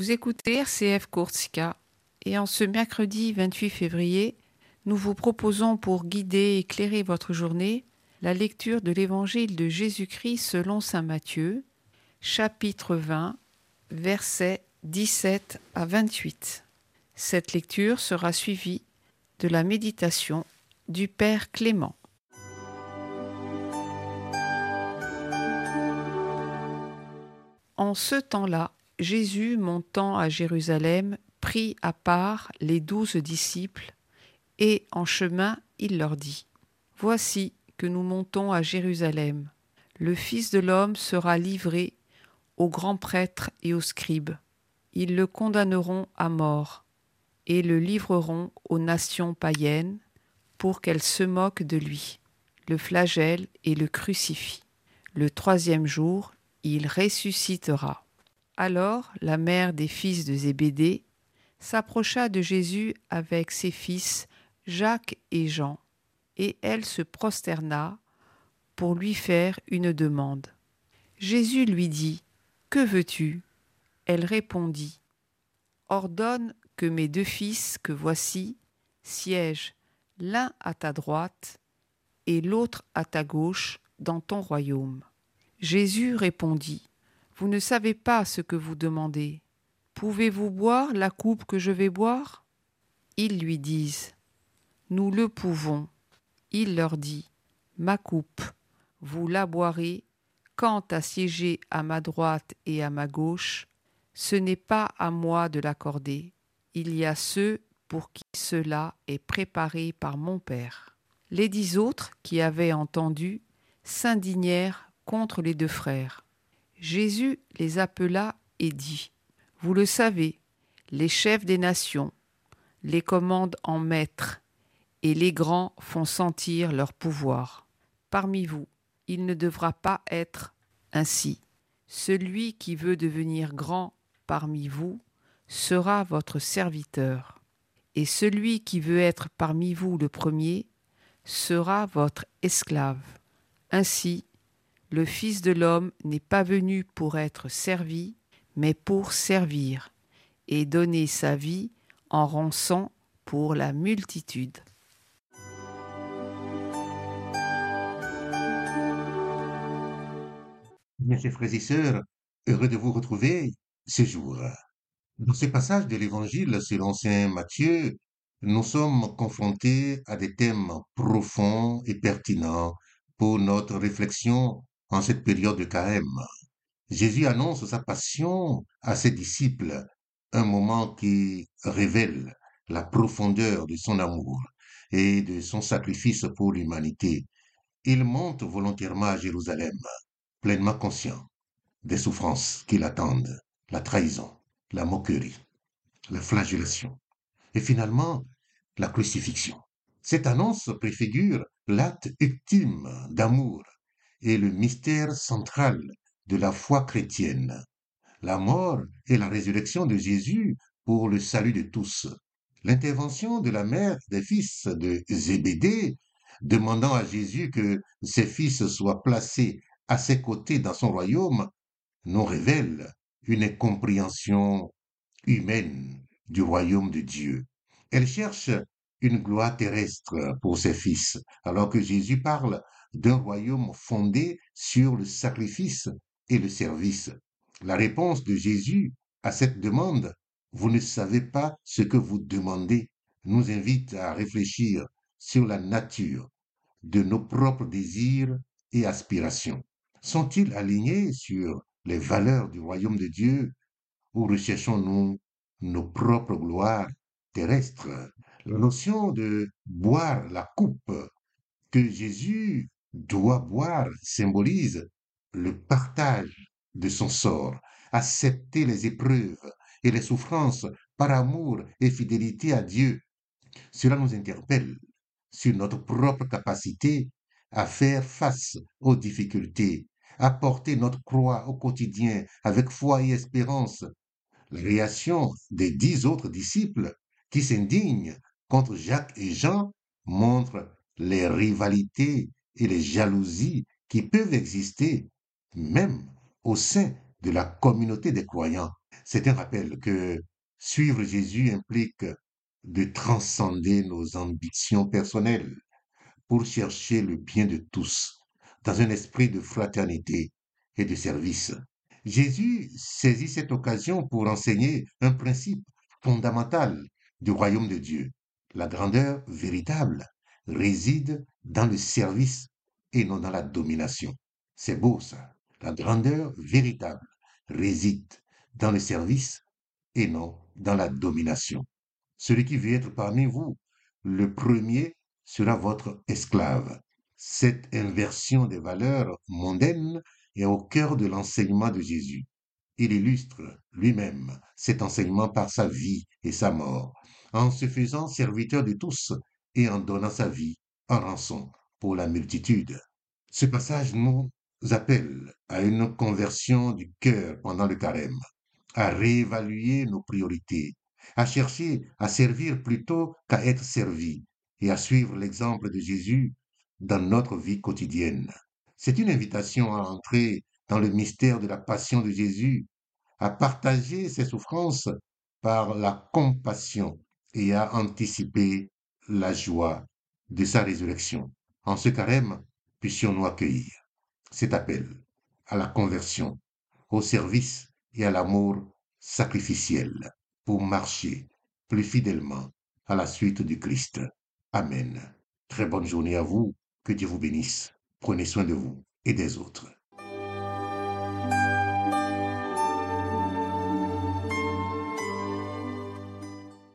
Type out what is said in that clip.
Vous écoutez RCF Courtsika et en ce mercredi 28 février, nous vous proposons pour guider et éclairer votre journée la lecture de l'Évangile de Jésus-Christ selon Saint Matthieu, chapitre 20, versets 17 à 28. Cette lecture sera suivie de la méditation du Père Clément. En ce temps-là, Jésus, montant à Jérusalem, prit à part les douze disciples, et en chemin il leur dit, Voici que nous montons à Jérusalem. Le Fils de l'homme sera livré aux grands prêtres et aux scribes. Ils le condamneront à mort et le livreront aux nations païennes pour qu'elles se moquent de lui, le flagellent et le crucifient. Le troisième jour, il ressuscitera. Alors la mère des fils de Zébédée s'approcha de Jésus avec ses fils Jacques et Jean, et elle se prosterna pour lui faire une demande. Jésus lui dit, Que veux-tu? Elle répondit, Ordonne que mes deux fils que voici siègent l'un à ta droite et l'autre à ta gauche dans ton royaume. Jésus répondit, Vous ne savez pas ce que vous demandez. Pouvez-vous boire la coupe que je vais boire? Ils lui disent, Nous le pouvons. Il leur dit, Ma coupe, vous la boirez, quant à siéger à ma droite et à ma gauche, ce n'est pas à moi de l'accorder. Il y a ceux pour qui cela est préparé par mon Père. Les dix autres qui avaient entendu s'indignèrent contre les deux frères. Jésus les appela et dit Vous le savez, les chefs des nations les commandent en maîtres, et les grands font sentir leur pouvoir. Parmi vous, il ne devra pas être ainsi. Celui qui veut devenir grand parmi vous sera votre serviteur, et celui qui veut être parmi vous le premier sera votre esclave. Ainsi, le Fils de l'homme n'est pas venu pour être servi, mais pour servir, et donner sa vie en rançon pour la multitude. Mes chers frères et sœurs, heureux de vous retrouver ce jour. Dans ce passage de l'Évangile selon Saint Matthieu, nous sommes confrontés à des thèmes profonds et pertinents pour notre réflexion en cette période de carême. Jésus annonce sa passion à ses disciples, un moment qui révèle la profondeur de son amour et de son sacrifice pour l'humanité. Il monte volontairement à Jérusalem, pleinement conscient des souffrances qui l'attendent, la trahison, la moquerie, la flagellation et finalement la crucifixion. Cette annonce préfigure l'acte ultime d'amour et le mystère central de la foi chrétienne, la mort et la résurrection de Jésus pour le salut de tous. L'intervention de la mère des fils de Zébédée, demandant à Jésus que ses fils soient placés à ses côtés dans son royaume, nous révèle une incompréhension humaine du royaume de Dieu. Elle cherche une gloire terrestre pour ses fils, alors que Jésus parle d'un royaume fondé sur le sacrifice et le service. La réponse de Jésus à cette demande, vous ne savez pas ce que vous demandez, nous invite à réfléchir sur la nature de nos propres désirs et aspirations. Sont-ils alignés sur les valeurs du royaume de Dieu ou recherchons-nous nos propres gloires terrestres? La notion de boire la coupe que Jésus doit boire symbolise le partage de son sort, accepter les épreuves et les souffrances par amour et fidélité à Dieu. Cela nous interpelle sur notre propre capacité à faire face aux difficultés à porter notre croix au quotidien avec foi et espérance. La réaction des dix autres disciples qui s'indignent contre Jacques et Jean montre les rivalités et les jalousies qui peuvent exister même au sein de la communauté des croyants. C'est un rappel que suivre Jésus implique de transcender nos ambitions personnelles pour chercher le bien de tous dans un esprit de fraternité et de service. Jésus saisit cette occasion pour enseigner un principe fondamental du royaume de Dieu. La grandeur véritable réside dans le service et non dans la domination. C'est beau ça. La grandeur véritable réside dans le service et non dans la domination. Celui qui veut être parmi vous, le premier sera votre esclave. Cette inversion des valeurs mondaines est au cœur de l'enseignement de Jésus. Il illustre lui-même cet enseignement par sa vie et sa mort, en se faisant serviteur de tous et en donnant sa vie en rançon pour la multitude. Ce passage nous appelle à une conversion du cœur pendant le carême, à réévaluer nos priorités, à chercher à servir plutôt qu'à être servi et à suivre l'exemple de Jésus dans notre vie quotidienne. C'est une invitation à entrer dans le mystère de la passion de Jésus, à partager ses souffrances par la compassion et à anticiper la joie de sa résurrection. En ce carême, puissions-nous accueillir cet appel à la conversion, au service et à l'amour sacrificiel pour marcher plus fidèlement à la suite du Christ. Amen. Très bonne journée à vous. Que Dieu vous bénisse. Prenez soin de vous et des autres.